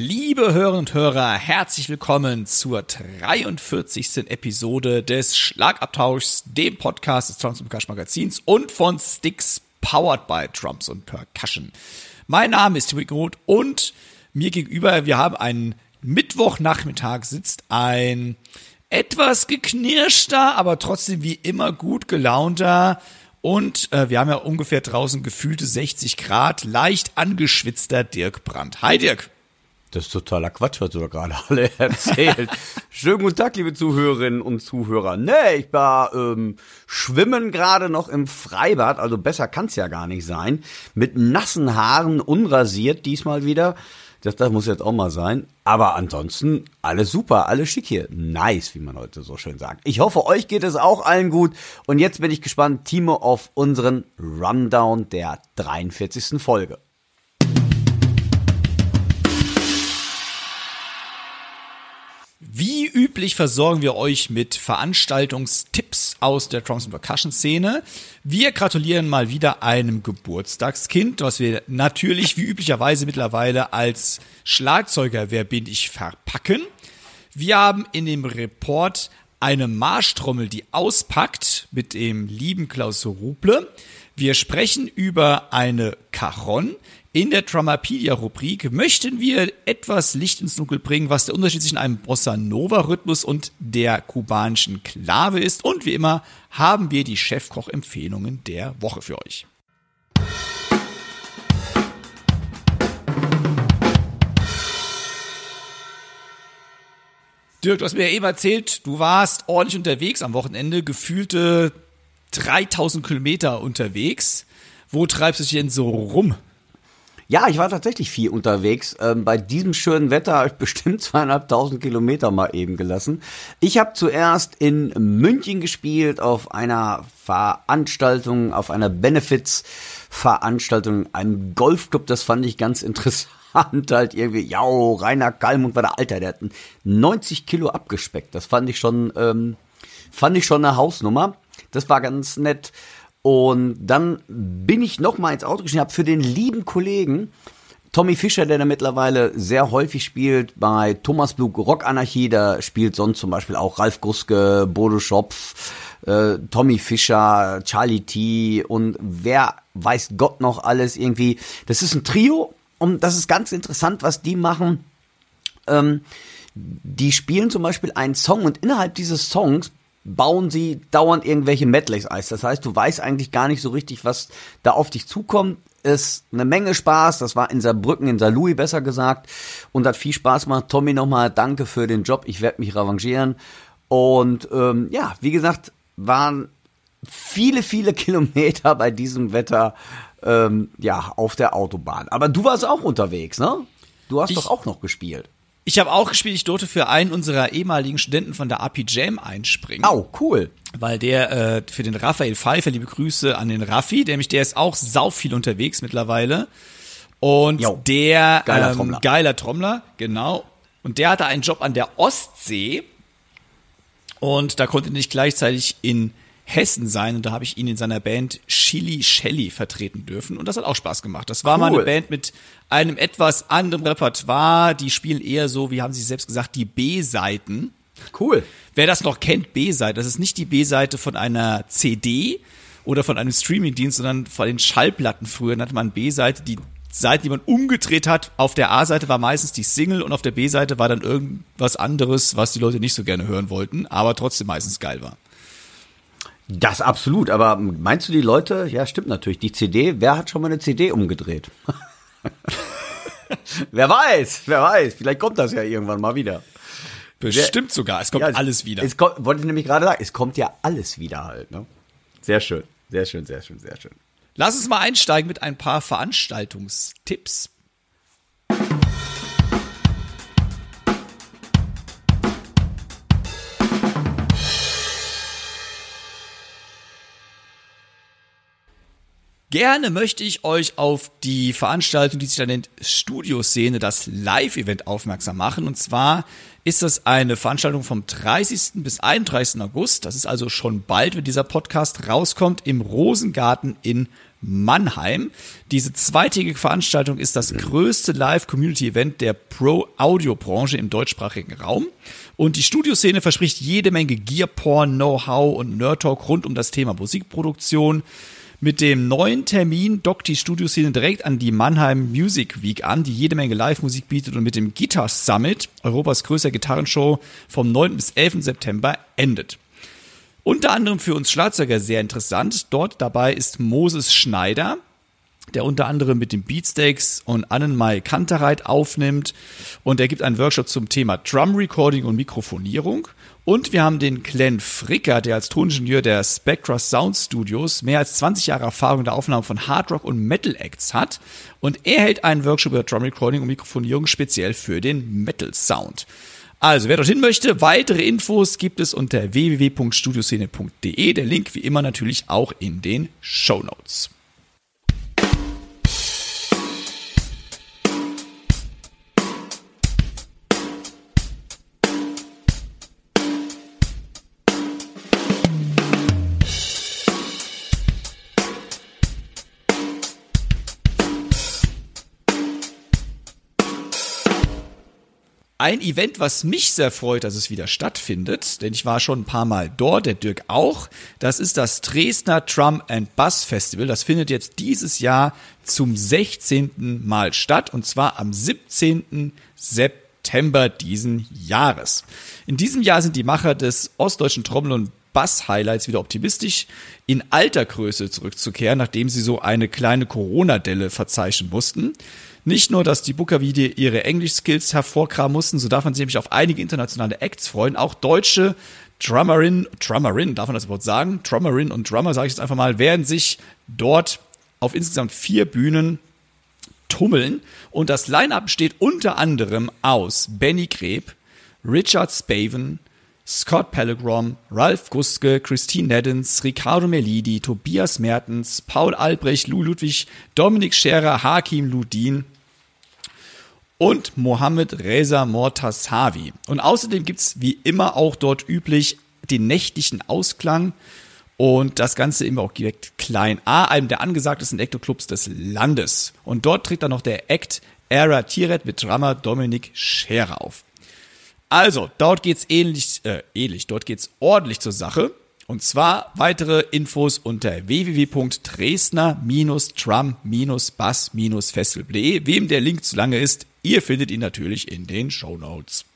Liebe Hörerinnen und Hörer, herzlich willkommen zur 43. Episode des Schlagabtauschs, dem Podcast des Drums und Percussion Magazins und von Sticks powered by Drums und Percussion. Mein Name ist Timothy Groth und mir gegenüber, wir haben einen Mittwochnachmittag sitzt ein etwas geknirschter, aber trotzdem wie immer gut gelaunter und äh, wir haben ja ungefähr draußen gefühlte 60 Grad, leicht angeschwitzter Dirk Brandt. Hi Dirk. Das ist totaler Quatsch, was du da gerade alle erzählt. Schönen guten Tag, liebe Zuhörerinnen und Zuhörer. Nee, ich war ähm, schwimmen gerade noch im Freibad, also besser kann's ja gar nicht sein. Mit nassen Haaren, unrasiert diesmal wieder. Das, das muss jetzt auch mal sein. Aber ansonsten alles super, alles schick hier. Nice, wie man heute so schön sagt. Ich hoffe, euch geht es auch allen gut. Und jetzt bin ich gespannt, Timo, auf unseren Rundown der 43. Folge. Wie üblich versorgen wir euch mit Veranstaltungstipps aus der Drums Percussion Szene. Wir gratulieren mal wieder einem Geburtstagskind, was wir natürlich wie üblicherweise mittlerweile als Schlagzeuger Wer bin ich verpacken. Wir haben in dem Report eine Marschtrommel, die auspackt mit dem lieben Klaus Ruble. Wir sprechen über eine Cajon. In der Drummerpedia-Rubrik möchten wir etwas Licht ins Dunkel bringen, was der Unterschied zwischen einem Bossa Nova-Rhythmus und der kubanischen Klave ist. Und wie immer haben wir die Chefkoch-Empfehlungen der Woche für euch. Dirk, du hast mir ja eben erzählt, du warst ordentlich unterwegs am Wochenende, gefühlte 3000 Kilometer unterwegs. Wo treibst du dich denn so rum? Ja, ich war tatsächlich viel unterwegs. Ähm, bei diesem schönen Wetter habe ich bestimmt zweieinhalbtausend Kilometer mal eben gelassen. Ich habe zuerst in München gespielt auf einer Veranstaltung, auf einer Benefits-Veranstaltung, einem Golfclub. Das fand ich ganz interessant. Halt irgendwie, ja, Rainer Kalmund war der Alter, der hat 90 Kilo abgespeckt. Das fand ich schon, ähm, fand ich schon eine Hausnummer. Das war ganz nett. Und dann bin ich noch mal ins Auto gestiegen, habe für den lieben Kollegen Tommy Fischer, der da mittlerweile sehr häufig spielt, bei Thomas Blug Rock Anarchie, da spielt sonst zum Beispiel auch Ralf Gruske, Bodo Schopf, äh, Tommy Fischer, Charlie T und wer weiß Gott noch alles irgendwie. Das ist ein Trio und das ist ganz interessant, was die machen. Ähm, die spielen zum Beispiel einen Song und innerhalb dieses Songs bauen sie dauernd irgendwelche Medleys Eis. Das heißt, du weißt eigentlich gar nicht so richtig, was da auf dich zukommt. Ist eine Menge Spaß. Das war in Saarbrücken, in Saarlouis besser gesagt. Und hat viel Spaß gemacht. Tommy nochmal danke für den Job. Ich werde mich revanchieren. Und ähm, ja, wie gesagt, waren viele, viele Kilometer bei diesem Wetter ähm, ja auf der Autobahn. Aber du warst auch unterwegs, ne? Du hast ich, doch auch noch gespielt. Ich habe auch gespielt, ich durfte für einen unserer ehemaligen Studenten von der AP Jam einspringen. Oh, cool. Weil der äh, für den Raphael Pfeiffer, liebe Grüße an den Raffi, nämlich der ist auch sau viel unterwegs mittlerweile. Und jo, der geiler, ähm, Trommler. geiler Trommler, genau. Und der hatte einen Job an der Ostsee. Und da konnte nicht gleichzeitig in Hessen sein und da habe ich ihn in seiner Band Chili Shelly vertreten dürfen und das hat auch Spaß gemacht. Das war cool. mal eine Band mit einem etwas anderen Repertoire, die spielen eher so, wie haben sie selbst gesagt, die B-Seiten. Cool. Wer das noch kennt, B-Seite, das ist nicht die B-Seite von einer CD oder von einem Streamingdienst, sondern von den Schallplatten früher nannte man B-Seite, die Seite, die man umgedreht hat. Auf der A-Seite war meistens die Single und auf der B-Seite war dann irgendwas anderes, was die Leute nicht so gerne hören wollten, aber trotzdem meistens geil war. Das absolut, aber meinst du die Leute, ja stimmt natürlich, die CD, wer hat schon mal eine CD umgedreht? wer weiß, wer weiß, vielleicht kommt das ja irgendwann mal wieder. Bestimmt sogar, es kommt ja, alles wieder. Es kommt, wollte ich nämlich gerade sagen, es kommt ja alles wieder halt, ne? Sehr schön. Sehr schön, sehr schön, sehr schön. Lass uns mal einsteigen mit ein paar Veranstaltungstipps. Gerne möchte ich euch auf die Veranstaltung, die sich da nennt Studioszene, das Live-Event aufmerksam machen. Und zwar ist das eine Veranstaltung vom 30. bis 31. August. Das ist also schon bald, wenn dieser Podcast rauskommt, im Rosengarten in Mannheim. Diese zweitägige Veranstaltung ist das größte Live-Community-Event der Pro-Audio-Branche im deutschsprachigen Raum. Und die Studioszene verspricht jede Menge Gear-Porn, Know-how und Nerd-Talk rund um das Thema Musikproduktion. Mit dem neuen Termin dockt die Studioszene direkt an die Mannheim Music Week an, die jede Menge Live-Musik bietet und mit dem Guitar Summit, Europas größter Gitarrenshow, vom 9. bis 11. September endet. Unter anderem für uns Schlagzeuger sehr interessant. Dort dabei ist Moses Schneider, der unter anderem mit den Beatsteaks und Annenmai Kantereit aufnimmt. Und er gibt einen Workshop zum Thema Drum Recording und Mikrofonierung. Und wir haben den Glenn Fricker, der als Toningenieur der Spectra Sound Studios mehr als 20 Jahre Erfahrung in der Aufnahme von Hard Rock und Metal Acts hat. Und er hält einen Workshop über Drum Recording und Mikrofonierung speziell für den Metal Sound. Also, wer dorthin möchte, weitere Infos gibt es unter www.studioszene.de. Der Link wie immer natürlich auch in den Show Notes. Ein Event, was mich sehr freut, dass es wieder stattfindet, denn ich war schon ein paar Mal dort, der Dirk auch. Das ist das Dresdner Drum and Bass Festival. Das findet jetzt dieses Jahr zum 16. Mal statt und zwar am 17. September diesen Jahres. In diesem Jahr sind die Macher des ostdeutschen Trommel- und Bass-Highlights wieder optimistisch, in alter Größe zurückzukehren, nachdem sie so eine kleine Corona-Delle verzeichnen mussten. Nicht nur, dass die Booker wieder ihre Englisch-Skills hervorkramen mussten, so darf man sich nämlich auf einige internationale Acts freuen. Auch deutsche Drummerin, Drummerin, darf man das Wort sagen? Drummerin und Drummer, sage ich jetzt einfach mal, werden sich dort auf insgesamt vier Bühnen tummeln. Und das Line-Up besteht unter anderem aus Benny Greb, Richard Spaven, Scott Pellegrom, Ralf Guske, Christine Neddens, Ricardo Melidi, Tobias Mertens, Paul Albrecht, Lou Ludwig, Dominik Scherer, Hakim Ludin und Mohammed Reza Mortasavi. Und außerdem gibt's wie immer auch dort üblich den nächtlichen Ausklang und das Ganze immer auch direkt Klein A, einem der angesagtesten Ektoclubs des Landes. Und dort tritt dann noch der Act Era Tiret mit Drummer Dominik Scherer auf. Also, dort geht's ähnlich, äh, ähnlich, dort geht's ordentlich zur Sache. Und zwar weitere Infos unter www.dresdner-tram-bass-festival.de. Wem der Link zu lange ist, ihr findet ihn natürlich in den Show Notes.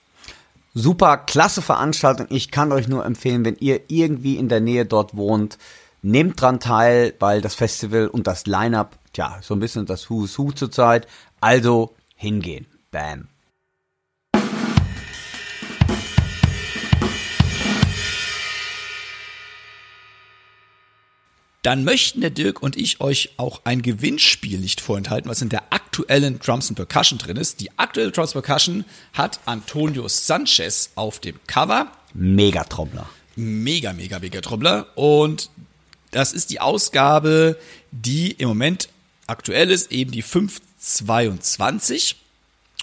Super, klasse Veranstaltung. Ich kann euch nur empfehlen, wenn ihr irgendwie in der Nähe dort wohnt, nehmt dran teil, weil das Festival und das Line-Up, tja, so ein bisschen das Who's Who zurzeit. Also hingehen. Bam. Dann möchten der Dirk und ich euch auch ein Gewinnspiel nicht vorenthalten, was in der aktuellen Drums and Percussion drin ist. Die aktuelle Drums Percussion hat Antonio Sanchez auf dem Cover. Mega Trommler. Mega, mega, mega Trommler. Und das ist die Ausgabe, die im Moment aktuell ist, eben die 522.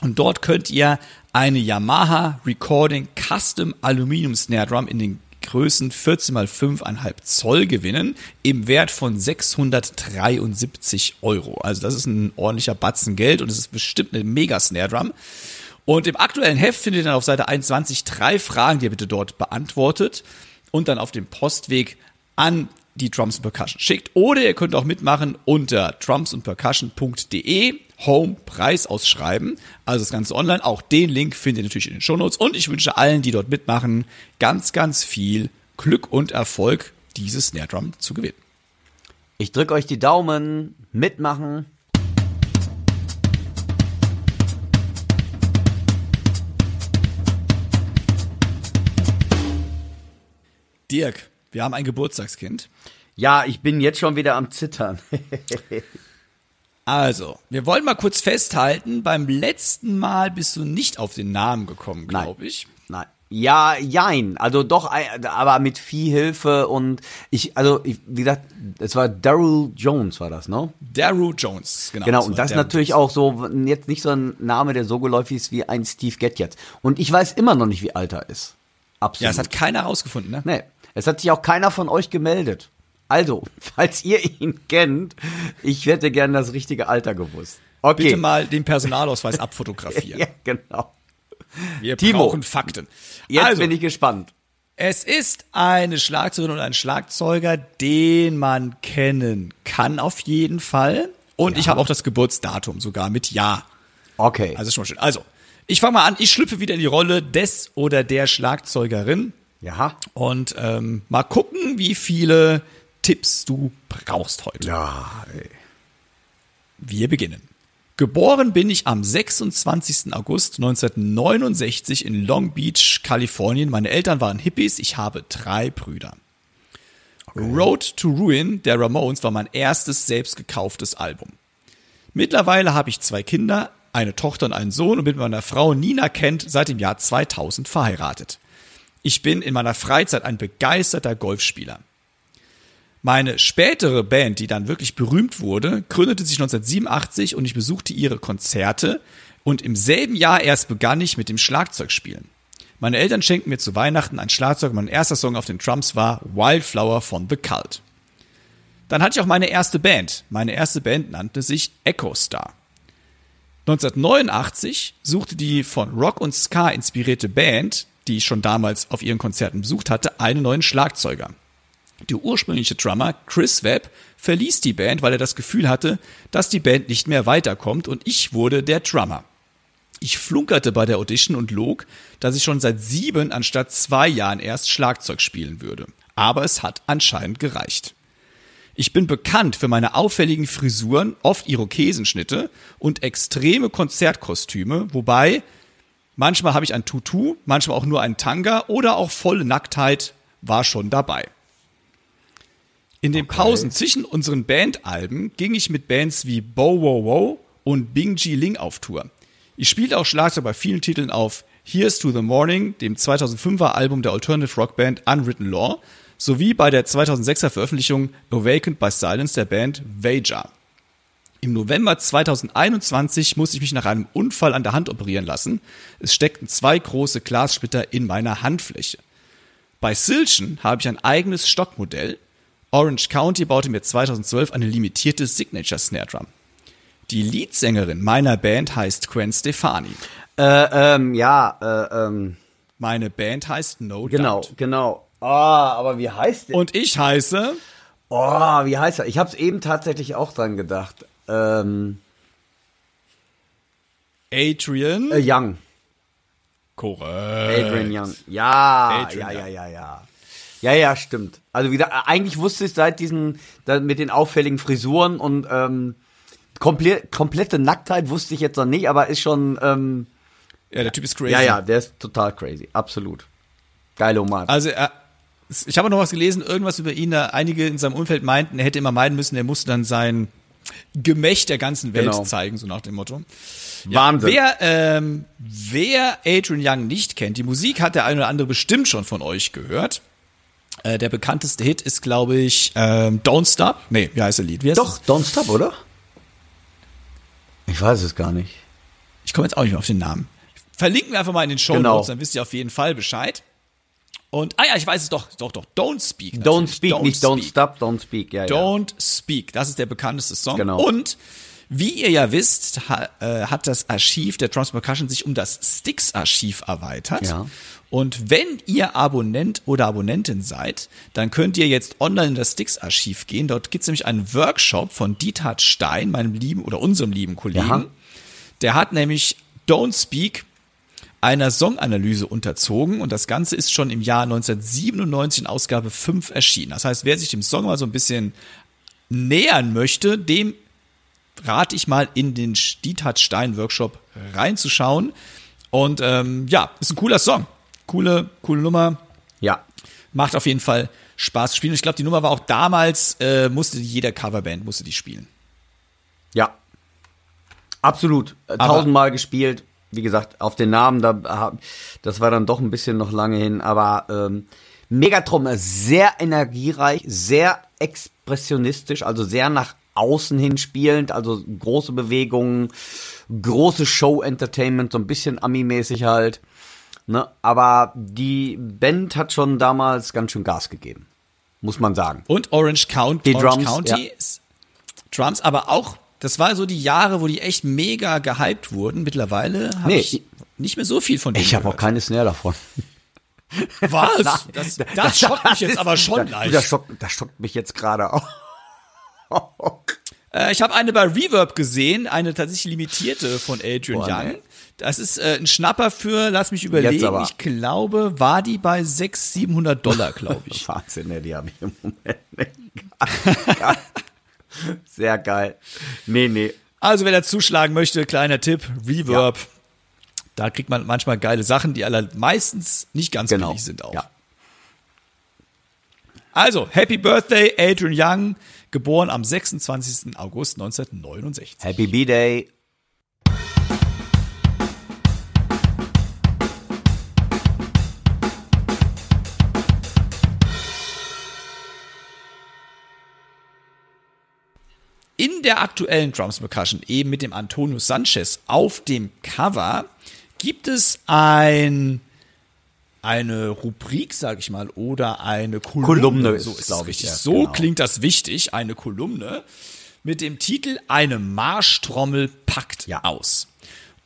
Und dort könnt ihr eine Yamaha Recording Custom Aluminium Snare Drum in den Größen 14 mal 5,5 Zoll gewinnen im Wert von 673 Euro. Also das ist ein ordentlicher Batzen Geld und es ist bestimmt eine mega Snare Drum. Und im aktuellen Heft findet ihr dann auf Seite 21 drei Fragen, die ihr bitte dort beantwortet und dann auf dem Postweg an die Drums und Percussion schickt. Oder ihr könnt auch mitmachen unter drumsundpercussion.de Home Preis ausschreiben. Also das Ganze online. Auch den Link findet ihr natürlich in den Shownotes. Und ich wünsche allen, die dort mitmachen, ganz, ganz viel Glück und Erfolg, dieses Snare Drum zu gewinnen. Ich drücke euch die Daumen. Mitmachen. Dirk, wir haben ein Geburtstagskind. Ja, ich bin jetzt schon wieder am Zittern. Also, wir wollen mal kurz festhalten, beim letzten Mal bist du nicht auf den Namen gekommen, glaube ich. Nein. Ja, jein. Also doch, ein- aber mit viel Hilfe und ich, also ich, wie gesagt, es war Daryl Jones, war das, ne? Daru Jones, genau. Genau, und das ist Daryl natürlich auch so, jetzt nicht so ein Name, der so geläufig ist wie ein Steve Getjets. Und ich weiß immer noch nicht, wie alt er ist. Absolut. Ja, es hat keiner rausgefunden, ne? Nee, es hat sich auch keiner von euch gemeldet. Also, falls ihr ihn kennt, ich hätte gern das richtige Alter gewusst. Okay. Bitte mal den Personalausweis abfotografieren. Ja, genau. Wir Timo. brauchen Fakten. Jetzt also, bin ich gespannt. es ist eine Schlagzeugerin und ein Schlagzeuger, den man kennen kann auf jeden Fall. Und ich habe auch das Geburtsdatum sogar mit Ja. Okay. Also schon mal schön. Also, ich fange mal an. Ich schlüpfe wieder in die Rolle des oder der Schlagzeugerin. Ja. Und ähm, mal gucken, wie viele Tipps du brauchst heute. Ja, ey. Wir beginnen. Geboren bin ich am 26. August 1969 in Long Beach, Kalifornien. Meine Eltern waren Hippies. Ich habe drei Brüder. Road to Ruin der Ramones war mein erstes selbst gekauftes Album. Mittlerweile habe ich zwei Kinder, eine Tochter und einen Sohn und bin mit meiner Frau Nina Kent seit dem Jahr 2000 verheiratet. Ich bin in meiner Freizeit ein begeisterter Golfspieler. Meine spätere Band, die dann wirklich berühmt wurde, gründete sich 1987 und ich besuchte ihre Konzerte und im selben Jahr erst begann ich mit dem Schlagzeugspielen. Meine Eltern schenkten mir zu Weihnachten ein Schlagzeug und mein erster Song auf den Drums war Wildflower von The Cult. Dann hatte ich auch meine erste Band. Meine erste Band nannte sich Echo Star. 1989 suchte die von Rock und Ska inspirierte Band, die ich schon damals auf ihren Konzerten besucht hatte, einen neuen Schlagzeuger. Der ursprüngliche Drummer Chris Webb verließ die Band, weil er das Gefühl hatte, dass die Band nicht mehr weiterkommt und ich wurde der Drummer. Ich flunkerte bei der Audition und log, dass ich schon seit sieben anstatt zwei Jahren erst Schlagzeug spielen würde. Aber es hat anscheinend gereicht. Ich bin bekannt für meine auffälligen Frisuren, oft Irokesenschnitte und extreme Konzertkostüme, wobei manchmal habe ich ein Tutu, manchmal auch nur ein Tanga oder auch volle Nacktheit war schon dabei. In den Pausen zwischen unseren Bandalben ging ich mit Bands wie Bow Wow Wow und Bing Ji Ling auf Tour. Ich spielte auch Schlagzeug bei vielen Titeln auf Here's to the Morning, dem 2005er Album der Alternative Rock Band Unwritten Law, sowie bei der 2006er Veröffentlichung Awakened by Silence der Band Vaja. Im November 2021 musste ich mich nach einem Unfall an der Hand operieren lassen. Es steckten zwei große Glassplitter in meiner Handfläche. Bei Silchen habe ich ein eigenes Stockmodell. Orange County baute mir 2012 eine limitierte Signature Snare Drum. Die Leadsängerin meiner Band heißt Gwen Stefani. Äh, ähm, ja, äh, ähm, Meine Band heißt No genau, Doubt. genau. Ah, aber wie heißt der? Und ich heiße Oh, wie heißt er? Ich habe es eben tatsächlich auch dran gedacht. Ähm, Adrian. äh, Young. Korrekt. Adrian Young. Ja, Adrian ja, ja, ja, ja. Ja, ja, stimmt. Also wieder, eigentlich wusste ich seit diesen, mit den auffälligen Frisuren und ähm, komplett, komplette Nacktheit wusste ich jetzt noch nicht, aber ist schon, ähm, Ja, der Typ ist crazy. ja, ja, der ist total crazy. Absolut. Geile Omat. Also er, ich habe noch was gelesen, irgendwas über ihn. Da einige in seinem Umfeld meinten, er hätte immer meiden müssen, er musste dann sein Gemächt der ganzen Welt Genau. zeigen, so nach dem Motto. Wahnsinn. Wer, ähm, wer Adrian Young nicht kennt, die Musik hat der eine oder andere bestimmt schon von euch gehört. Äh, der bekannteste Hit ist, glaube ich, ähm, Don't Stop. Nee, wie heißt der Lied? Heißt Doch, Don't Stop, oder? Ich weiß es gar nicht. Ich komme jetzt auch nicht mehr auf den Namen. Verlinken wir einfach mal in den Show Genau. Notes, dann wisst ihr auf jeden Fall Bescheid. Und, ah ja, ich weiß es doch, doch, doch, Don't Speak. Don't natürlich. Speak, nicht Don't Speak. Stop, Don't Speak. Ja, ja. Don't Speak. Das ist der bekannteste Song. Genau. Und wie ihr ja wisst, ha, äh, hat das Archiv der Trans Percussion sich um das Styx-Archiv erweitert. Ja. Und wenn ihr Abonnent oder Abonnentin seid, dann könnt ihr jetzt online in das Styx-Archiv gehen. Dort gibt's nämlich einen Workshop von Dieter Stein, meinem lieben oder unserem lieben Kollegen. Ja. Der hat nämlich Don't Speak einer Songanalyse unterzogen und das Ganze ist schon im Jahr 1997 in Ausgabe 5 erschienen. Das heißt, wer sich dem Song mal so ein bisschen nähern möchte, dem rate ich mal in den Stitat Stein Workshop reinzuschauen. Und ähm, ja, ist ein cooler Song. Coole, coole Nummer. Ja. Macht auf jeden Fall Spaß zu spielen. Ich glaube, die Nummer war auch damals, äh, musste jeder Coverband musste die spielen. Ja. Absolut. Äh, Tausendmal gespielt. Wie gesagt, auf den Namen, da, das war dann doch ein bisschen noch lange hin, aber ähm, Megatron sehr energiereich, sehr expressionistisch, also sehr nach außen hin spielend, also große Bewegungen, große Show-Entertainment, so ein bisschen Ami-mäßig halt. Ne? Aber die Band hat schon damals ganz schön Gas gegeben, muss man sagen. Und Orange County, Die Orange Drums, County ja. ist Drums, aber auch, das war so die Jahre, wo die echt mega gehypt wurden. Mittlerweile habe Nee, ich nicht mehr so viel von denen Ich habe auch keine Snare davon. Was? Das, das schockt mich jetzt ist- aber schon das, leicht. Das schockt, das schockt mich jetzt gerade auch. Äh, ich habe eine bei Reverb gesehen, eine tatsächlich limitierte von Adrian Boah, Young. nee. Das ist äh, ein Schnapper für, lass mich überlegen, ich glaube, war die bei 600, 700 Dollar, glaube ich. Wahnsinn, ne, die habe ich im Moment nicht. Sehr geil. Nee, nee. Also, wer da zuschlagen möchte, kleiner Tipp, Reverb. Da kriegt man manchmal geile Sachen, die aller meistens nicht ganz Genau. billig sind auch. Ja. Also, Happy Birthday, Adrian Young, geboren am 26. August 1969. Happy B-Day. Der aktuellen Drums Percussion, eben mit dem Antonio Sanchez auf dem Cover, gibt es ein eine Rubrik, sag ich mal, oder eine Kolumne. Kolumne ist so ist glaub es ich, ja, so genau. klingt das wichtig, eine Kolumne mit dem Titel Eine Marschtrommel packt Ja. aus.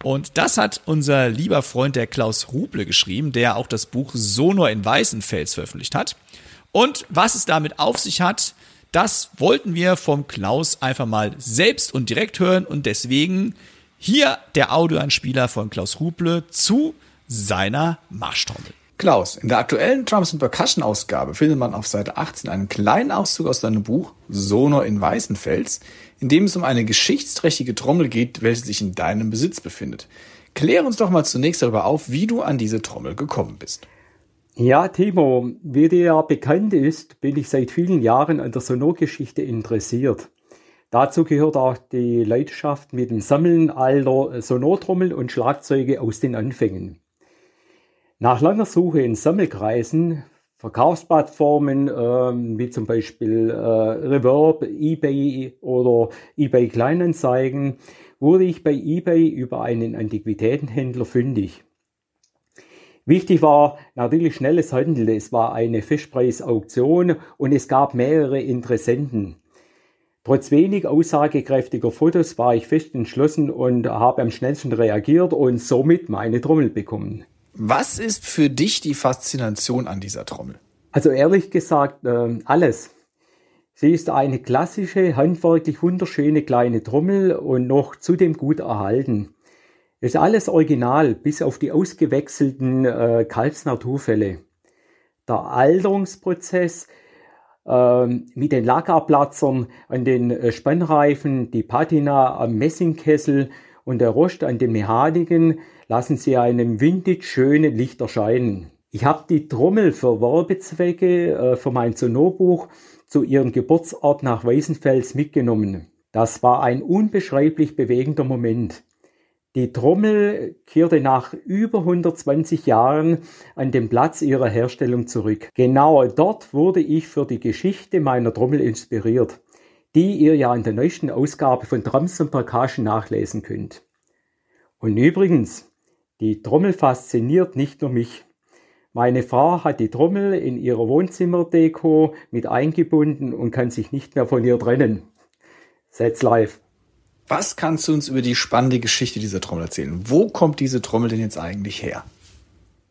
Und das hat unser lieber Freund der Klaus Ruble geschrieben, der auch das Buch Sonor in Weißenfels veröffentlicht hat. Und was es damit auf sich hat, das wollten wir vom Klaus einfach mal selbst und direkt hören und deswegen hier der Audioanspieler von Klaus Ruble zu seiner Marschtrommel. Klaus, in der aktuellen Drums Percussion Ausgabe findet man auf Seite 18 einen kleinen Auszug aus deinem Buch Sonor in Weißenfels, in dem es um eine geschichtsträchtige Trommel geht, welche sich in deinem Besitz befindet. Klär uns doch mal zunächst darüber auf, wie du an diese Trommel gekommen bist. Ja, Timo, wie dir ja bekannt ist, bin ich seit vielen Jahren an der Sonorgeschichte interessiert. Dazu gehört auch die Leidenschaft mit dem Sammeln alter Sonortrommeln und Schlagzeuge aus den Anfängen. Nach langer Suche in Sammelkreisen, Verkaufsplattformen ähm, wie zum Beispiel äh, Reverb, eBay oder eBay Kleinanzeigen, wurde ich bei eBay über einen Antiquitätenhändler fündig. Wichtig war natürlich schnelles Handeln. Es war eine Fischpreisauktion und es gab mehrere Interessenten. Trotz wenig aussagekräftiger Fotos war ich fest entschlossen und habe am schnellsten reagiert und somit meine Trommel bekommen. Was ist für dich die Faszination an dieser Trommel? Also ehrlich gesagt, äh, alles. Sie ist eine klassische, handwerklich wunderschöne kleine Trommel und noch zudem gut erhalten. Ist alles original, bis auf die ausgewechselten äh, Kalbsnaturfälle. Der Alterungsprozess ähm, mit den Lackabplatzern an den äh, Spannreifen, die Patina am Messingkessel und der Rost an den Mechaniken lassen sie einem vintage schönen Licht erscheinen. Ich habe die Trommel für Werbezwecke äh, für mein Sonorbuch zu ihrem Geburtsort nach Weißenfels mitgenommen. Das war ein unbeschreiblich bewegender Moment. Die Trommel kehrte nach über 120 Jahren an den Platz ihrer Herstellung zurück. Genau dort wurde ich für die Geschichte meiner Trommel inspiriert, die ihr ja in der neuesten Ausgabe von Drums und Percussion nachlesen könnt. Und übrigens, die Trommel fasziniert nicht nur mich. Meine Frau hat die Trommel in ihrer Wohnzimmerdeko mit eingebunden und kann sich nicht mehr von ihr trennen. Setz live. Was kannst du uns über die spannende Geschichte dieser Trommel erzählen? Wo kommt diese Trommel denn jetzt eigentlich her?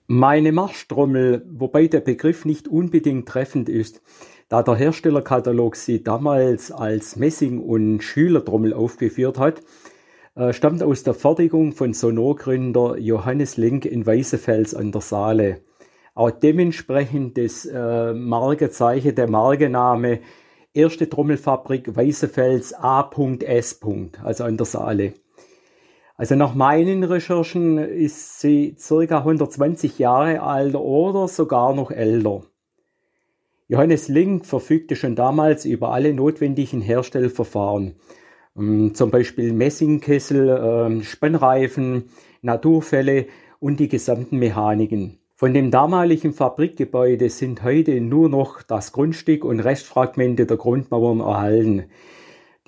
Meine Marschtrommel, wobei der Begriff nicht unbedingt treffend ist, da der Herstellerkatalog sie damals als Messing- und Schülertrommel aufgeführt hat, äh, stammt aus der Fertigung von Sonorgründer Johannes Link in Weißefels an der Saale. Auch dementsprechend das äh, Markenzeichen, der Markenname Erste Trommelfabrik Weißefels A.S. also an der Saale. Also nach meinen Recherchen ist sie circa 120 Jahre alt oder sogar noch älter. Johannes Link verfügte schon damals über alle notwendigen Herstellverfahren, ähm, zum Beispiel Messingkessel, ähm, Spannreifen, Naturfälle und die gesamten Mechaniken. Von dem damaligen Fabrikgebäude sind heute nur noch das Grundstück und Restfragmente der Grundmauern erhalten.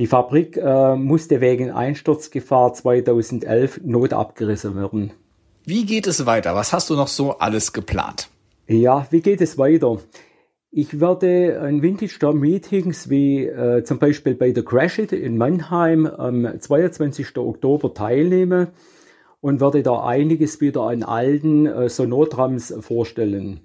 Die Fabrik äh, musste wegen Einsturzgefahr 2011 notabgerissen werden. Wie geht es weiter? Was hast du noch so alles geplant? Ja, wie geht es weiter? Ich werde an Vintage Store Meetings wie äh, zum Beispiel bei der Crash It in Mannheim am 22. Oktober teilnehmen und werde da einiges wieder an alten äh, Sonotrams vorstellen.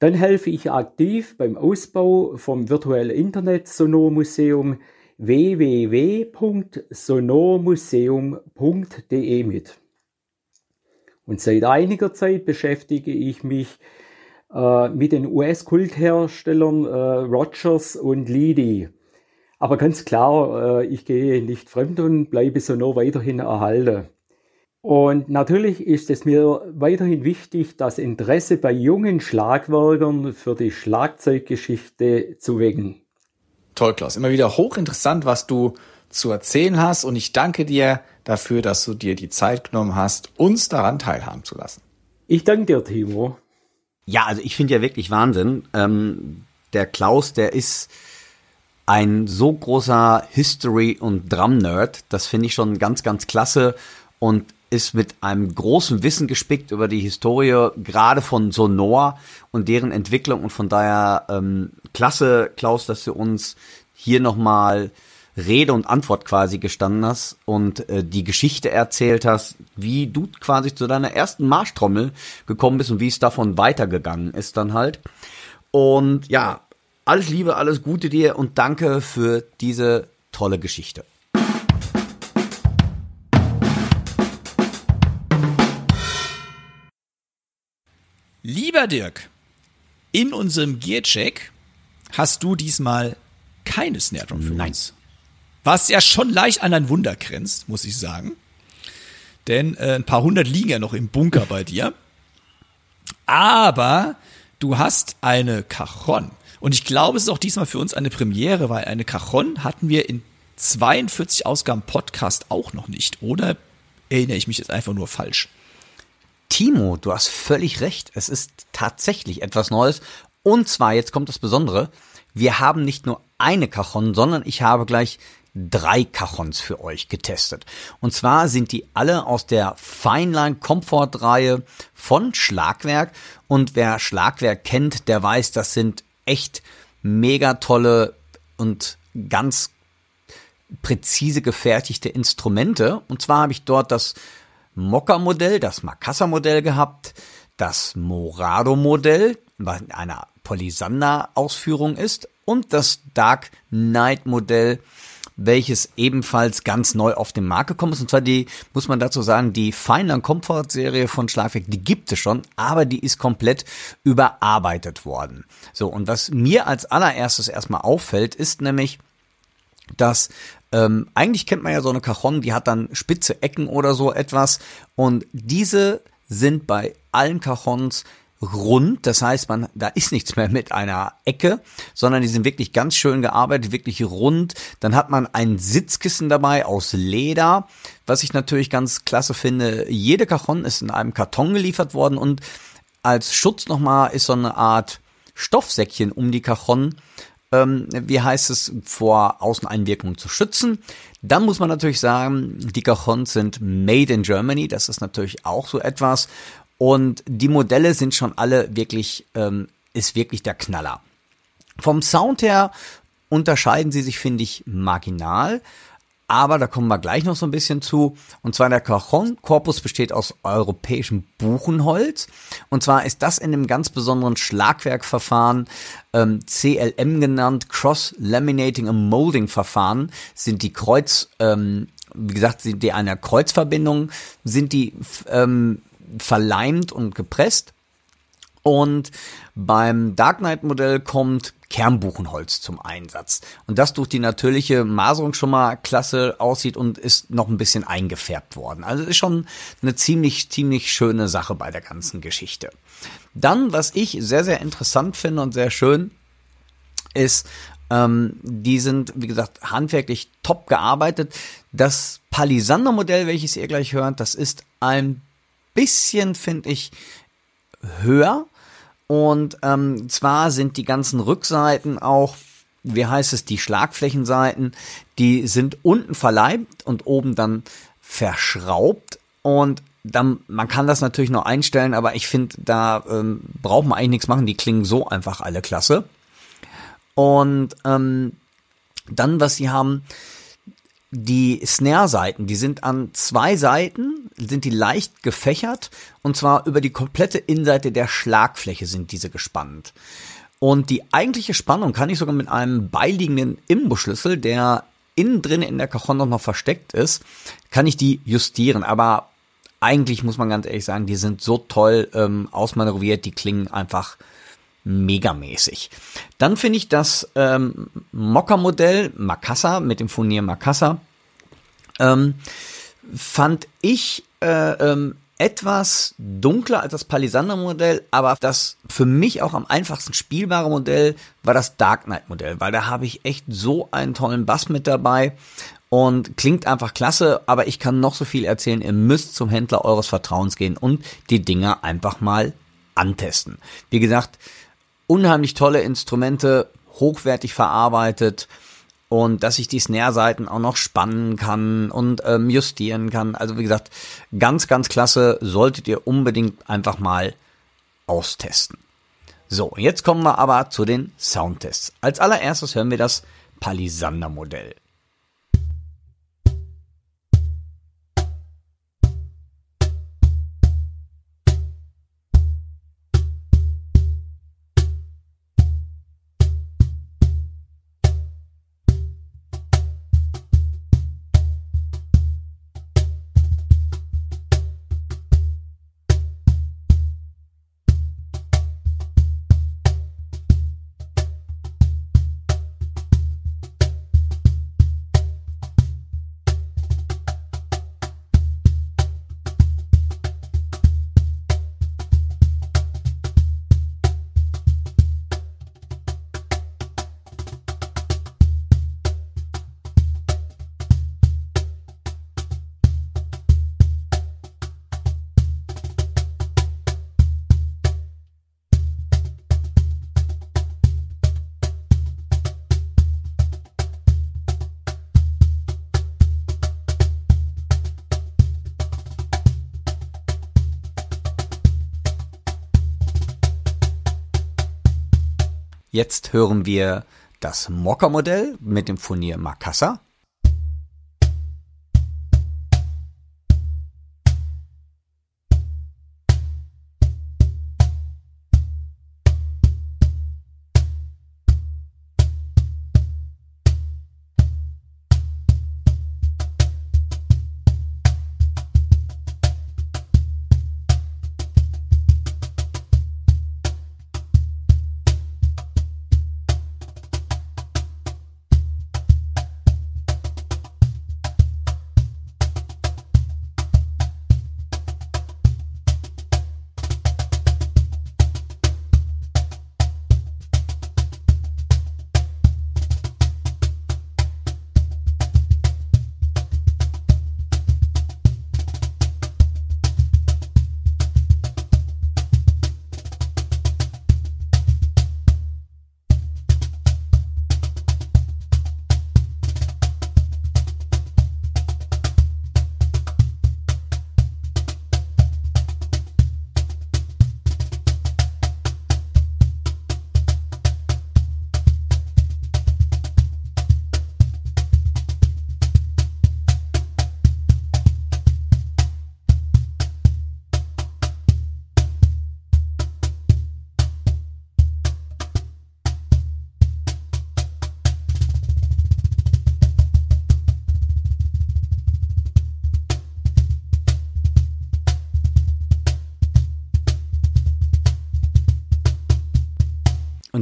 Dann helfe ich aktiv beim Ausbau vom virtuellen Internet Sonormuseum www.sonormuseum.de mit. Und seit einiger Zeit beschäftige ich mich äh, mit den US-Kultherstellern äh, Rogers und Leedy. Aber ganz klar, äh, ich gehe nicht fremd und bleibe Sonor weiterhin erhalten. Und natürlich ist es mir weiterhin wichtig, das Interesse bei jungen Schlagwerkern für die Schlagzeuggeschichte zu wecken. Toll, Klaus. Immer wieder hochinteressant, was du zu erzählen hast. Und ich danke dir dafür, dass du dir die Zeit genommen hast, uns daran teilhaben zu lassen. Ich danke dir, Timo. Ja, also ich finde ja wirklich Wahnsinn. Ähm, der Klaus, der ist ein so großer History- und Drum-Nerd. Das finde ich schon ganz, ganz klasse. Und ist mit einem großen Wissen gespickt über die Historie, gerade von Sonor und deren Entwicklung. Und von daher ähm, klasse, Klaus, dass du uns hier nochmal Rede und Antwort quasi gestanden hast und äh, die Geschichte erzählt hast, wie du quasi zu deiner ersten Marschtrommel gekommen bist und wie es davon weitergegangen ist dann halt. Und ja, alles Liebe, alles Gute dir und danke für diese tolle Geschichte. Lieber Dirk, in unserem Gearcheck hast du diesmal keine Snare Drum für Nein. uns. Was ja schon leicht an ein Wunder grenzt, muss ich sagen. Denn äh, ein paar hundert liegen ja noch im Bunker bei dir. Aber du hast eine Cajon. Und ich glaube, es ist auch diesmal für uns eine Premiere, weil eine Cajon hatten wir in 42 Ausgaben Podcast auch noch nicht. Oder erinnere ich mich jetzt einfach nur falsch? Timo, du hast völlig recht. Es ist tatsächlich etwas Neues. Und zwar, jetzt kommt das Besondere. Wir haben nicht nur eine Cajon, sondern ich habe gleich drei Cajons für euch getestet. Und zwar sind die alle aus der Feinline Comfort Reihe von Schlagwerk. Und wer Schlagwerk kennt, der weiß, das sind echt mega tolle und ganz präzise gefertigte Instrumente. Und zwar habe ich dort das Mokka-Modell, das Makassa-Modell gehabt, das Morado-Modell, was in einer Polysander-Ausführung ist, und das Dark Knight-Modell, welches ebenfalls ganz neu auf den Markt gekommen ist. Und zwar die, muss man dazu sagen, die Feinland Comfort Serie von Schlagwerk, die gibt es schon, aber die ist komplett überarbeitet worden. So, und was mir als allererstes erstmal auffällt, ist nämlich, dass ähm, eigentlich kennt man ja so eine Cajon, die hat dann spitze Ecken oder so etwas. Und diese sind bei allen Cajons rund. Das heißt, man, da ist nichts mehr mit einer Ecke, sondern die sind wirklich ganz schön gearbeitet, wirklich rund. Dann hat man ein Sitzkissen dabei aus Leder, was ich natürlich ganz klasse finde. Jede Cajon ist in einem Karton geliefert worden und als Schutz nochmal ist so eine Art Stoffsäckchen um die Cajon ähm, wie heißt es, vor Außeneinwirkungen zu schützen. Dann muss man natürlich sagen, die Cajons sind made in Germany. Das ist natürlich auch so etwas. Und die Modelle sind schon alle wirklich, ähm, ist wirklich der Knaller. Vom Sound her unterscheiden sie sich, finde ich, marginal. Aber da kommen wir gleich noch so ein bisschen zu. Und zwar der Cajon-Korpus besteht aus europäischem Buchenholz. Und zwar ist das in einem ganz besonderen Schlagwerkverfahren, ähm, CLM genannt, Cross Laminating and Molding Verfahren, sind die Kreuz, ähm, wie gesagt, sind die einer Kreuzverbindung, sind die ähm, verleimt und gepresst. Und beim Dark Knight Modell kommt Kernbuchenholz zum Einsatz. Und das durch die natürliche Maserung schon mal klasse aussieht und ist noch ein bisschen eingefärbt worden. Also ist schon eine ziemlich, ziemlich schöne Sache bei der ganzen Geschichte. Dann, was ich sehr, sehr interessant finde und sehr schön, ist, ähm, die sind, wie gesagt, handwerklich top gearbeitet. Das Palisander-Modell, welches ihr gleich hört, das ist ein bisschen, finde ich, höher und ähm, zwar sind die ganzen Rückseiten auch, wie heißt es, die Schlagflächenseiten, die sind unten verleibt und oben dann verschraubt. Und dann, man kann das natürlich noch einstellen, aber ich finde, da ähm, braucht man eigentlich nichts machen. Die klingen so einfach alle klasse. Und ähm, dann, was sie haben, die Snare-Seiten, die sind an zwei Seiten, sind die leicht gefächert und zwar über die komplette Innenseite der Schlagfläche sind diese gespannt. Und die eigentliche Spannung kann ich sogar mit einem beiliegenden Imbusschlüssel, der innen drin in der Cajon noch versteckt ist, kann ich die justieren. Aber eigentlich muss man ganz ehrlich sagen, die sind so toll ähm, ausmanövriert, die klingen einfach megamäßig. Dann finde ich das ähm, Mocker-Modell Makassa mit dem Furnier Makassa ähm, fand ich äh, ähm, etwas dunkler als das Palisander-Modell, aber das für mich auch am einfachsten spielbare Modell war das Dark Knight-Modell, weil da habe ich echt so einen tollen Bass mit dabei und klingt einfach klasse, aber ich kann noch so viel erzählen, ihr müsst zum Händler eures Vertrauens gehen und die Dinger einfach mal antesten. Wie gesagt, unheimlich tolle Instrumente, hochwertig verarbeitet und dass ich die Snare-Seiten auch noch spannen kann und ähm, justieren kann. Also wie gesagt, ganz, ganz klasse, solltet ihr unbedingt einfach mal austesten. So, jetzt kommen wir aber zu den Soundtests. Als allererstes hören wir das Palisander-Modell. Jetzt hören wir das Mocker-Modell mit dem Furnier Makassa.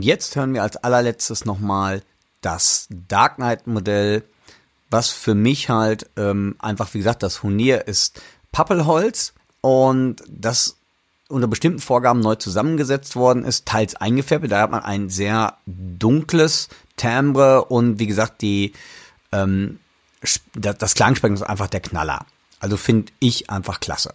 Jetzt hören wir als allerletztes nochmal das Dark Knight Modell, was für mich halt ähm, einfach, wie gesagt, das Hunier ist Pappelholz und das unter bestimmten Vorgaben neu zusammengesetzt worden ist, teils eingefärbt. Da hat man ein sehr dunkles Timbre und wie gesagt, die ähm, das Klangspektrum ist einfach der Knaller. Also finde ich einfach klasse.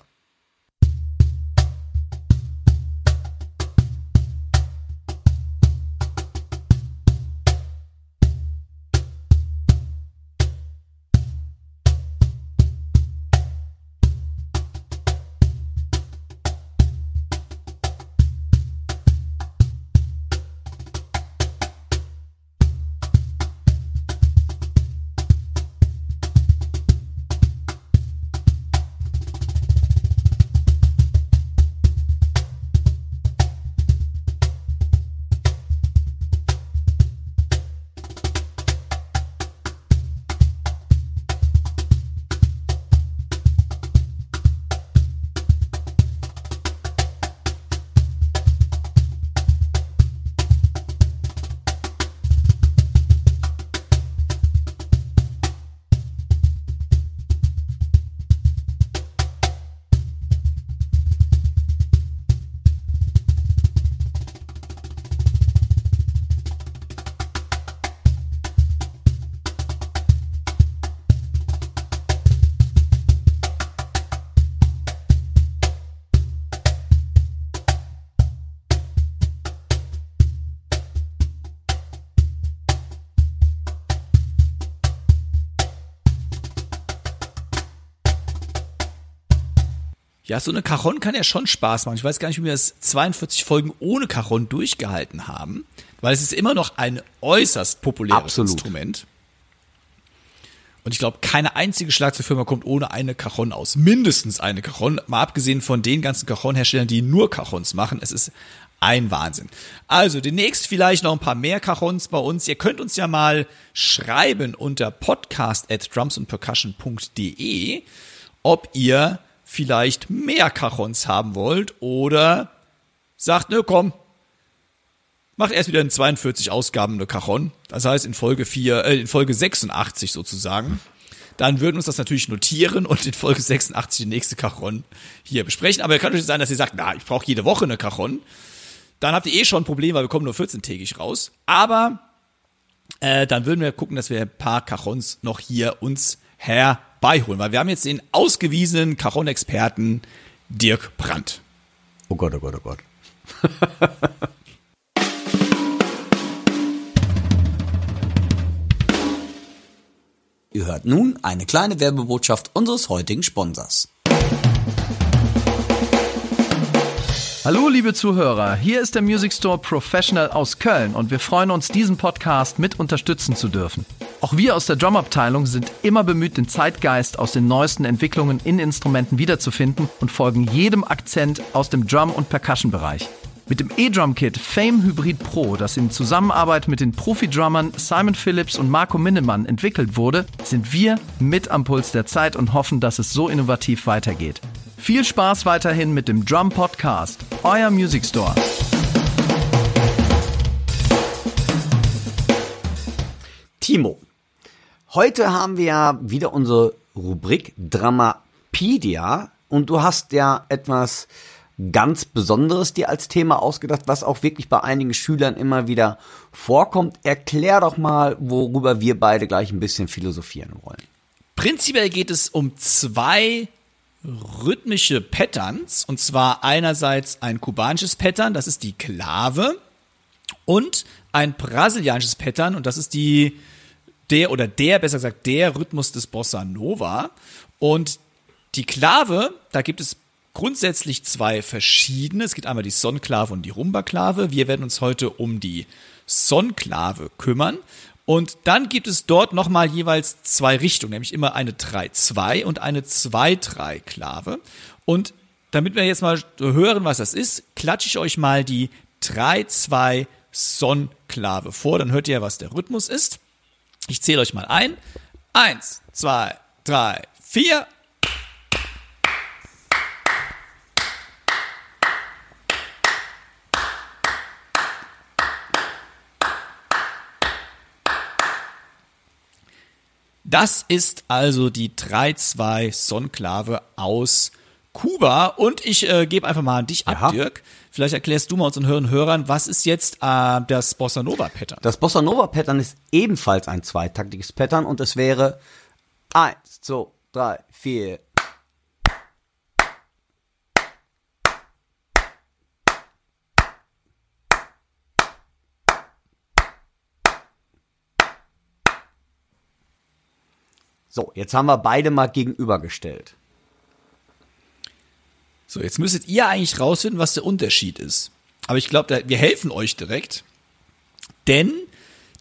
Ja, so eine Cajon kann ja schon Spaß machen. Ich weiß gar nicht, wie wir das 42 Folgen ohne Cajon durchgehalten haben, weil es ist immer noch ein äußerst populäres Absolut. Instrument. Und ich glaube, keine einzige Schlagzeugfirma kommt ohne eine Cajon aus. Mindestens eine Cajon. Mal abgesehen von den ganzen Cajon-Herstellern, die nur Cajons machen. Es ist ein Wahnsinn. Also demnächst vielleicht noch ein paar mehr Cajons bei uns. Ihr könnt uns ja mal schreiben unter podcast at drumsandpercussion.de, ob ihr vielleicht mehr Kachons haben wollt oder sagt, ne, komm, macht erst wieder in 42 Ausgaben eine Kachon. Das heißt in Folge 4, äh, in Folge 86 sozusagen. Dann würden uns das natürlich notieren und in Folge 86 die nächste Kachon hier besprechen. Aber kann natürlich sein, dass ihr sagt, na, ich brauche jede Woche eine Kachon. Dann habt ihr eh schon ein Problem, weil wir kommen nur 14-tägig raus. Aber äh, dann würden wir gucken, dass wir ein paar Kachons noch hier uns herbeiholen, weil wir haben jetzt den ausgewiesenen Cajon-Experten Dirk Brandt. Oh Gott, oh Gott, oh Gott. Ihr hört nun eine kleine Werbebotschaft unseres heutigen Sponsors. Hallo liebe Zuhörer, hier ist der Music Store Professional aus Köln und wir freuen uns, diesen Podcast mit unterstützen zu dürfen. Auch wir aus der Drumabteilung sind immer bemüht, den Zeitgeist aus den neuesten Entwicklungen in Instrumenten wiederzufinden und folgen jedem Akzent aus dem Drum- und Percussion-Bereich. Mit dem E-Drum-Kit Fame Hybrid Pro, das in Zusammenarbeit mit den Profi-Drummern Simon Phillips und Marco Minnemann entwickelt wurde, sind wir mit am Puls der Zeit und hoffen, dass es so innovativ weitergeht. Viel Spaß weiterhin mit dem Drum Podcast, euer Music Store. Timo, heute haben wir ja wieder unsere Rubrik Dramapedia und du hast ja etwas ganz Besonderes dir als Thema ausgedacht, was auch wirklich bei einigen Schülern immer wieder vorkommt. Erklär doch mal, worüber wir beide gleich ein bisschen philosophieren wollen. Prinzipiell geht es um zwei rhythmische Patterns. Und zwar einerseits ein kubanisches Pattern, das ist die Klave. Und ein brasilianisches Pattern, und das ist die, der oder der, besser gesagt, der Rhythmus des Bossa Nova. Und die Klave, da gibt es grundsätzlich zwei verschiedene. Es gibt einmal die Sonnklave und die Rumba-Klave. Wir werden uns heute um die Sonnklave kümmern. Und dann gibt es dort nochmal jeweils zwei Richtungen, nämlich immer eine 3-2 und eine 2-3-Klave. Und damit wir jetzt mal hören, was das ist, klatsche ich euch mal die 3-2 Son-Klave vor. Dann hört ihr, was der Rhythmus ist. Ich zähle euch mal ein. Eins, zwei, drei, vier. Das ist also die 3-2 Sonklave aus Kuba. Und ich äh, gebe einfach mal an dich ja. ab, Dirk. Vielleicht erklärst du mal unseren Hörer und Hörern, was ist jetzt äh, das Bossa Nova Pattern? Das Bossa Nova Pattern ist ebenfalls ein zweitaktiges Pattern und es wäre eins, zwei, drei, vier. So, jetzt haben wir beide mal gegenübergestellt. So, jetzt müsstet ihr eigentlich rausfinden, was der Unterschied ist. Aber ich glaube, wir helfen euch direkt. Denn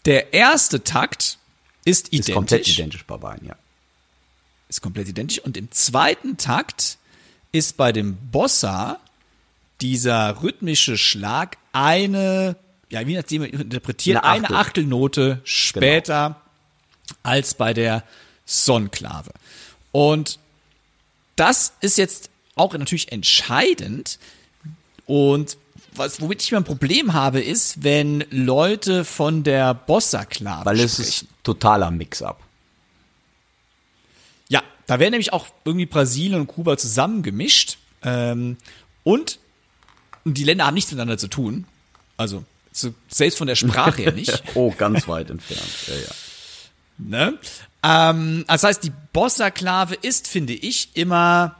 der erste Takt ist identisch. Ist komplett identisch bei beiden, ja. ist komplett identisch. Und im zweiten Takt ist bei dem Bossa dieser rhythmische Schlag eine, ja, wie nachdem interpretiert, Eine eine, Achtel. Achtelnote später als bei der Sonklave. Und das ist jetzt auch natürlich entscheidend. Und was, womit ich mal ein Problem habe, ist, wenn Leute von der Bossa-Klave Weil es sprechen. ist totaler Mix-up. Ja, da werden nämlich auch irgendwie Brasilien und Kuba zusammengemischt. Ähm, und die Länder haben nichts miteinander zu tun. Also so, selbst von der Sprache her nicht. Oh, ganz weit entfernt. Ja, ja. Ne? Ähm, das heißt, die Bossa-Klave ist, finde ich, immer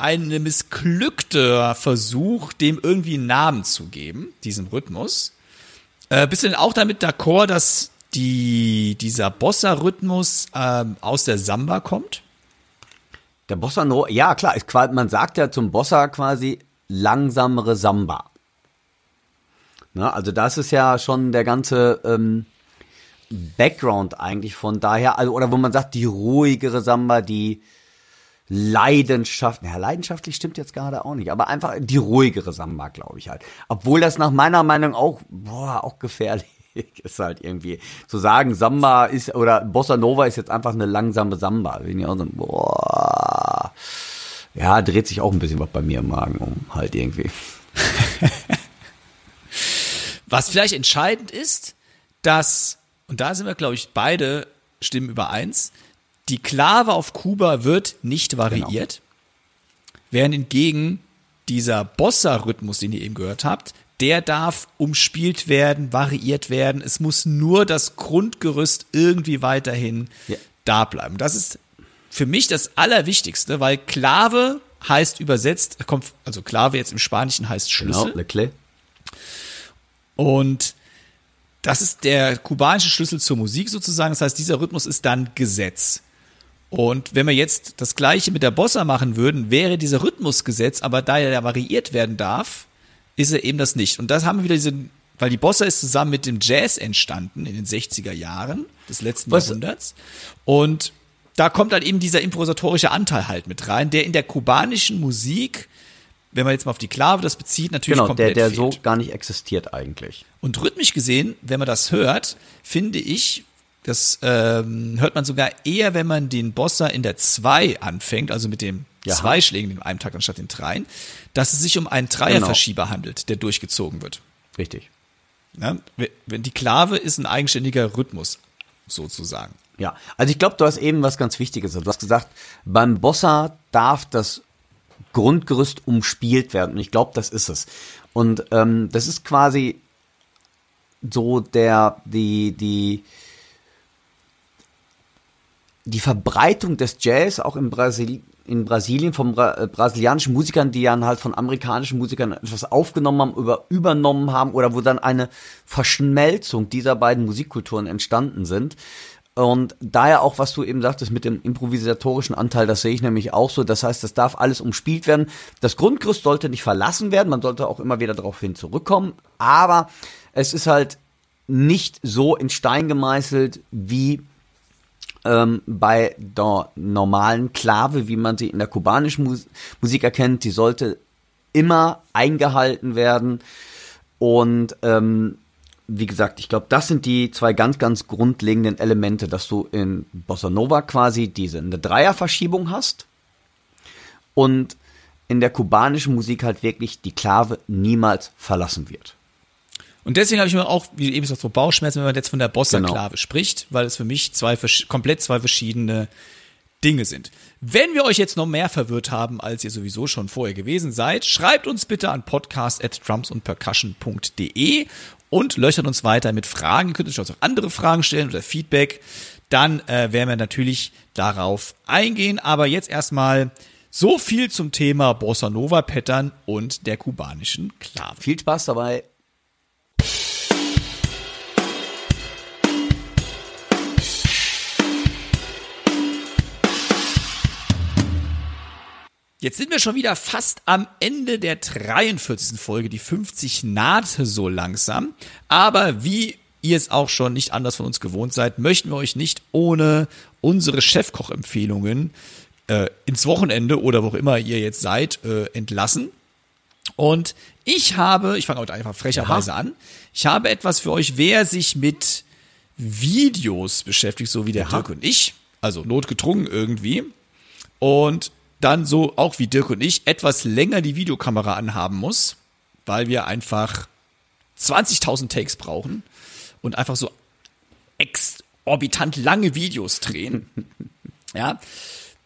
ein missglückter Versuch, dem irgendwie einen Namen zu geben, diesem Rhythmus. Äh, bist du denn auch damit d'accord, dass die, dieser Bossa-Rhythmus ähm, aus der Samba kommt? Der Bossa Nova, ja klar, ist, man sagt ja zum Bossa quasi langsamere Samba. Ne, also das ist ja schon der ganze ähm, Background eigentlich von daher, also oder wo man sagt, die ruhigere Samba, die Leidenschaft, ja, leidenschaftlich stimmt jetzt gerade auch nicht, aber einfach die ruhigere Samba, glaube ich halt. Obwohl das nach meiner Meinung auch, boah, auch gefährlich ist halt irgendwie. Zu sagen, Samba ist, oder Bossa Nova ist jetzt einfach eine langsame Samba. Bin ich auch so, boah. Ja, dreht sich auch ein bisschen was bei mir im Magen um, halt irgendwie. Was vielleicht entscheidend ist, dass, und da sind wir, glaube ich, beide stimmen übereins, die Klave auf Kuba wird nicht variiert, während hingegen dieser Bossa-Rhythmus, den ihr eben gehört habt, der darf umspielt werden, variiert werden. Es muss nur das Grundgerüst irgendwie weiterhin Ja. da bleiben. Das ist für mich das Allerwichtigste, weil Klave heißt übersetzt, kommt, also Klave jetzt im Spanischen heißt Schlüssel. Genau, Le Clé. Und das ist der kubanische Schlüssel zur Musik sozusagen. Das heißt, dieser Rhythmus ist dann Gesetz. Und wenn wir jetzt das gleiche mit der Bossa machen würden, wäre dieser Rhythmus Gesetz, aber da er ja variiert werden darf, ist er eben das nicht. Und das haben wir wieder diese, weil die Bossa ist zusammen mit dem Jazz entstanden in den 60er Jahren des letzten Was- Jahrhunderts. Und da kommt dann eben dieser improvisatorische Anteil halt mit rein, der in der kubanischen Musik, wenn man jetzt mal auf die Klave das bezieht, natürlich Genau, der, komplett der fehlt. so gar nicht existiert eigentlich. Und rhythmisch gesehen, wenn man das hört, finde ich, das ähm, hört man sogar eher, wenn man den Bossa in der 2 anfängt, also mit dem Ja. zwei Schlägen in einem Takt anstatt den dreien, dass es sich um einen Dreierverschieber handelt, der durchgezogen wird. Richtig. Ja? Wenn die Klave ist ein eigenständiger Rhythmus, sozusagen. Ja, also ich glaube, du hast eben was ganz Wichtiges. gesagt. Du hast gesagt, beim Bossa darf das Grundgerüst umspielt werden. Und ich glaube, das ist es. Und ähm, das ist quasi so der, die, die, die Verbreitung des Jazz auch in, Brasil in Brasilien von Bra äh, brasilianischen Musikern, die dann halt von amerikanischen Musikern etwas aufgenommen haben, über, übernommen haben oder wo dann eine Verschmelzung dieser beiden Musikkulturen entstanden sind. Und daher auch, was du eben sagtest mit dem improvisatorischen Anteil, das sehe ich nämlich auch so. Das heißt, das darf alles umspielt werden. Das Grundgerüst sollte nicht verlassen werden. Man sollte auch immer wieder darauf hin zurückkommen. Aber es ist halt nicht so in Stein gemeißelt wie ähm, bei der normalen Klave, wie man sie in der kubanischen Mus Musik erkennt. Die sollte immer eingehalten werden. Und ähm, wie gesagt, ich glaube, das sind die zwei ganz, ganz grundlegenden Elemente, dass du in Bossa Nova quasi diese eine Dreierverschiebung hast und in der kubanischen Musik halt wirklich die Klave niemals verlassen wird. Und deswegen habe ich mir auch, wie eben gesagt, so Bauchschmerzen, wenn man jetzt von der Bossa-Klave Genau. spricht, weil es für mich zwei komplett zwei verschiedene Dinge sind. Wenn wir euch jetzt noch mehr verwirrt haben, als ihr sowieso schon vorher gewesen seid, schreibt uns bitte an podcast at drumsundpercussion.de und löchert uns weiter mit Fragen. Ihr könnt euch auch andere Fragen stellen oder Feedback. Dann äh, werden wir natürlich darauf eingehen. Aber jetzt erstmal so viel zum Thema Bossa Nova Pattern und der kubanischen Klave. Viel Spaß dabei. Jetzt sind wir schon wieder fast am Ende der 43. Folge. Die 50 naht so langsam. Aber wie ihr es auch schon nicht anders von uns gewohnt seid, möchten wir euch nicht ohne unsere Chefkoch-Empfehlungen äh, ins Wochenende oder wo auch immer ihr jetzt seid, äh, entlassen. Und ich habe, ich fange heute einfach frecherweise an, ich habe etwas für euch, wer sich mit Videos beschäftigt, so wie der Dirk und ich, also notgedrungen irgendwie, und dann so auch wie Dirk und ich etwas länger die Videokamera anhaben muss, weil wir einfach 20.000 Takes brauchen und einfach so exorbitant lange Videos drehen. ja,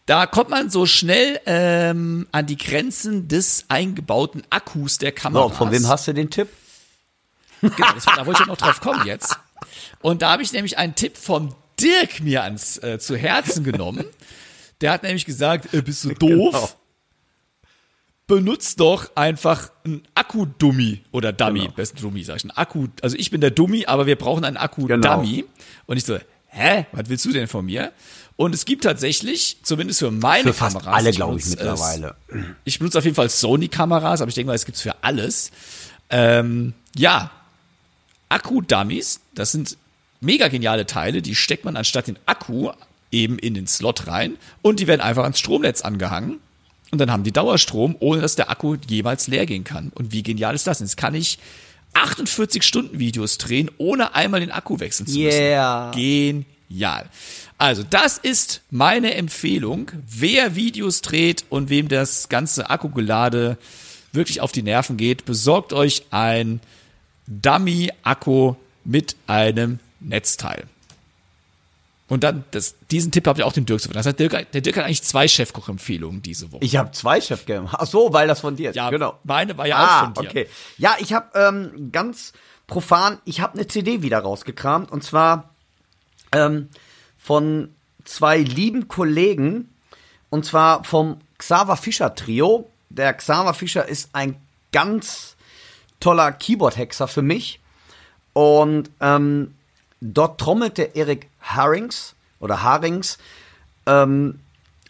da kommt man so schnell ähm, an die Grenzen des eingebauten Akkus der Kamera. So, von wem hast du den Tipp? Genau, das, da wollte ich noch drauf kommen jetzt. Und da habe ich nämlich einen Tipp vom Dirk mir ans äh, zu Herzen genommen. Der hat nämlich gesagt, äh, bist du doof? Genau. Benutzt doch einfach einen Akku-Dummy oder Dummy, Genau. besten Dummy, sag ich. Ein Akku, also ich bin der Dummy, aber wir brauchen einen Akku-Dummy. Und ich so, hä, was willst du denn von mir? Und es gibt tatsächlich, zumindest für meine Für fast Kameras, alle, glaube ich, mittlerweile. ich benutze auf jeden Fall Sony-Kameras, aber ich denke mal, es gibt's für alles. Ähm, ja, Akku-Dummies, das sind mega geniale Teile, die steckt man anstatt den Akku eben in den Slot rein und die werden einfach ans Stromnetz angehangen und dann haben die Dauerstrom, ohne dass der Akku jeweils leer gehen kann. Und wie genial ist das? Jetzt kann ich 48 Stunden Videos drehen, ohne einmal den Akku wechseln zu Yeah. müssen. Genial. Also das ist meine Empfehlung, wer Videos dreht und wem das ganze Akkugelade wirklich auf die Nerven geht, besorgt euch ein Dummy-Akku mit einem Netzteil. Und dann, das, diesen Tipp habt ihr auch dem Dirk zu Das heißt, Dirk, der Dirk hat eigentlich zwei Chefkoch-Empfehlungen diese Woche. Ich habe zwei Chefgames. Ach so, weil das von dir ist. ja, genau. meine war ja ah, auch von dir. okay. Ja, ich habe ähm, ganz profan, ich habe eine CD wieder rausgekramt und zwar ähm, von zwei lieben Kollegen und zwar vom Xaver Fischer Trio. Der Xaver Fischer ist ein ganz toller Keyboard-Hexer für mich und ähm, dort trommelt der Erik Harrings oder Harings. Ähm,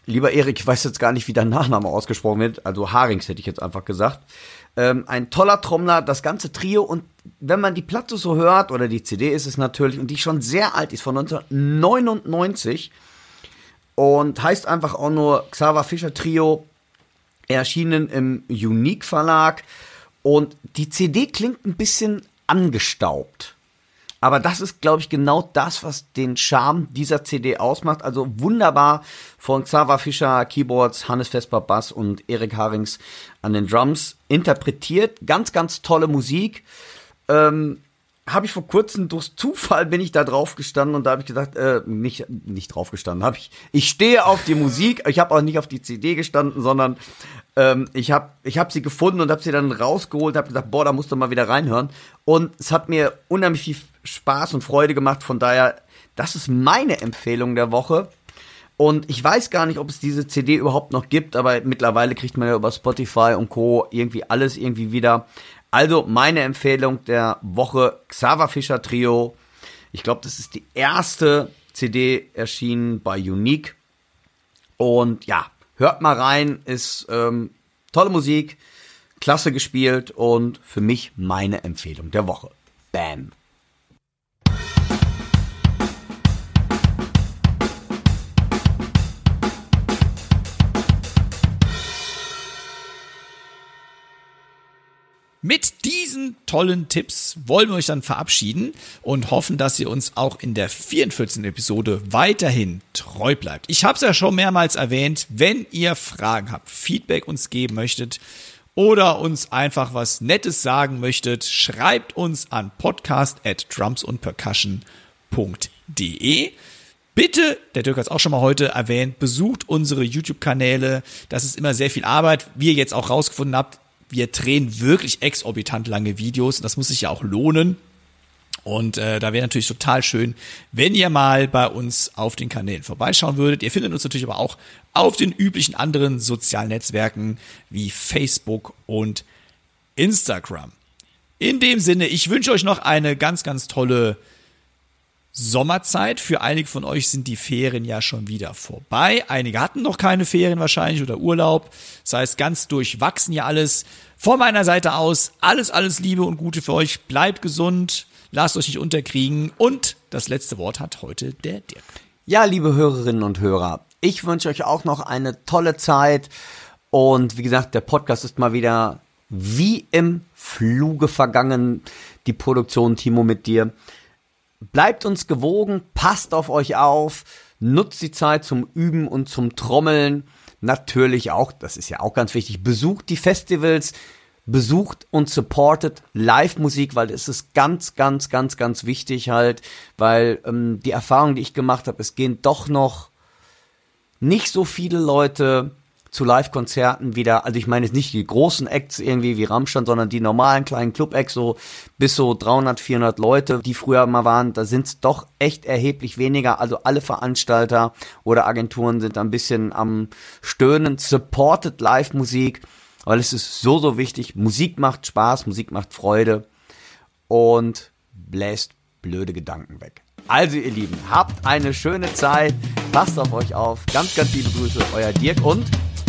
lieber Erik, ich weiß jetzt gar nicht, wie dein Nachname ausgesprochen wird. Also Harings hätte ich jetzt einfach gesagt. Ähm, ein toller Trommler, das ganze Trio. Und wenn man die Platte so hört, oder die CD ist es natürlich, und die schon sehr alt ist, von 1999, und heißt einfach auch nur Xaver Fischer Trio, erschienen im Unique Verlag. Und die CD klingt ein bisschen angestaubt. Aber das ist, glaube ich, genau das, was den Charme dieser CD ausmacht. Also wunderbar von Xaver Fischer Keyboards, Hannes Vesper Bass und Erik Harings an den Drums interpretiert. Ganz, ganz tolle Musik. Ähm, habe ich vor kurzem durch Zufall bin ich da drauf gestanden und da habe ich gedacht, äh, nicht nicht drauf gestanden, habe ich ich stehe auf die Musik, ich habe auch nicht auf die CD gestanden, sondern ähm, ich habe ich habe sie gefunden und habe sie dann rausgeholt, habe gedacht, boah, da musst du mal wieder reinhören und es hat mir unheimlich viel Spaß und Freude gemacht, von daher das ist meine Empfehlung der Woche. Und ich weiß gar nicht, ob es diese CD überhaupt noch gibt, aber mittlerweile kriegt man ja über Spotify und Co. irgendwie alles irgendwie wieder. Also meine Empfehlung der Woche, Xaver Fischer Trio. Ich glaube, das ist die erste CD erschienen bei Unique. Und ja, hört mal rein, ist ähm, tolle Musik, klasse gespielt und für mich meine Empfehlung der Woche. Bam. Mit diesen tollen Tipps wollen wir euch dann verabschieden und hoffen, dass ihr uns auch in der 44. Episode weiterhin treu bleibt. Ich habe es ja schon mehrmals erwähnt, wenn ihr Fragen habt, Feedback uns geben möchtet oder uns einfach was Nettes sagen möchtet, schreibt uns an podcast at drumsundpercussion.de. Bitte, der Dirk hat es auch schon mal heute erwähnt, besucht unsere YouTube-Kanäle. Das ist immer sehr viel Arbeit. Wie ihr jetzt auch rausgefunden habt, wir drehen wirklich exorbitant lange Videos. Das muss sich ja auch lohnen. Und äh, da wäre natürlich total schön, wenn ihr mal bei uns auf den Kanälen vorbeischauen würdet. Ihr findet uns natürlich aber auch auf den üblichen anderen sozialen Netzwerken wie Facebook und Instagram. In dem Sinne, ich wünsche euch noch eine ganz, ganz tolle Sommerzeit. Für einige von euch sind die Ferien ja schon wieder vorbei. Einige hatten noch keine Ferien wahrscheinlich oder Urlaub. Das heißt, ganz durchwachsen ja alles. Von meiner Seite aus alles, alles Liebe und Gute für euch. Bleibt gesund, lasst euch nicht unterkriegen. Und das letzte Wort hat heute der Dirk. Ja, liebe Hörerinnen und Hörer, ich wünsche euch auch noch eine tolle Zeit. Und wie gesagt, der Podcast ist mal wieder wie im Fluge vergangen. Die Produktion, Timo, mit dir. Bleibt uns gewogen, passt auf euch auf, nutzt die Zeit zum Üben und zum Trommeln. Natürlich auch, das ist ja auch ganz wichtig, besucht die Festivals, besucht und supportet Live-Musik, weil es ist ganz, ganz, ganz, ganz wichtig halt, weil ähm, die Erfahrung, die ich gemacht habe, es gehen doch noch nicht so viele Leute zu Live-Konzerten wieder, also ich meine jetzt nicht die großen Acts irgendwie wie Rammstein, sondern die normalen kleinen Club-Acts, so bis so 300, 400 Leute, die früher mal waren, da sind es doch echt erheblich weniger. Also alle Veranstalter oder Agenturen sind ein bisschen am Stöhnen. Supported Live-Musik, weil es ist so, so wichtig. Musik macht Spaß, Musik macht Freude und bläst blöde Gedanken weg. Also ihr Lieben, habt eine schöne Zeit, passt auf euch auf. Ganz, ganz liebe Grüße, euer Dirk und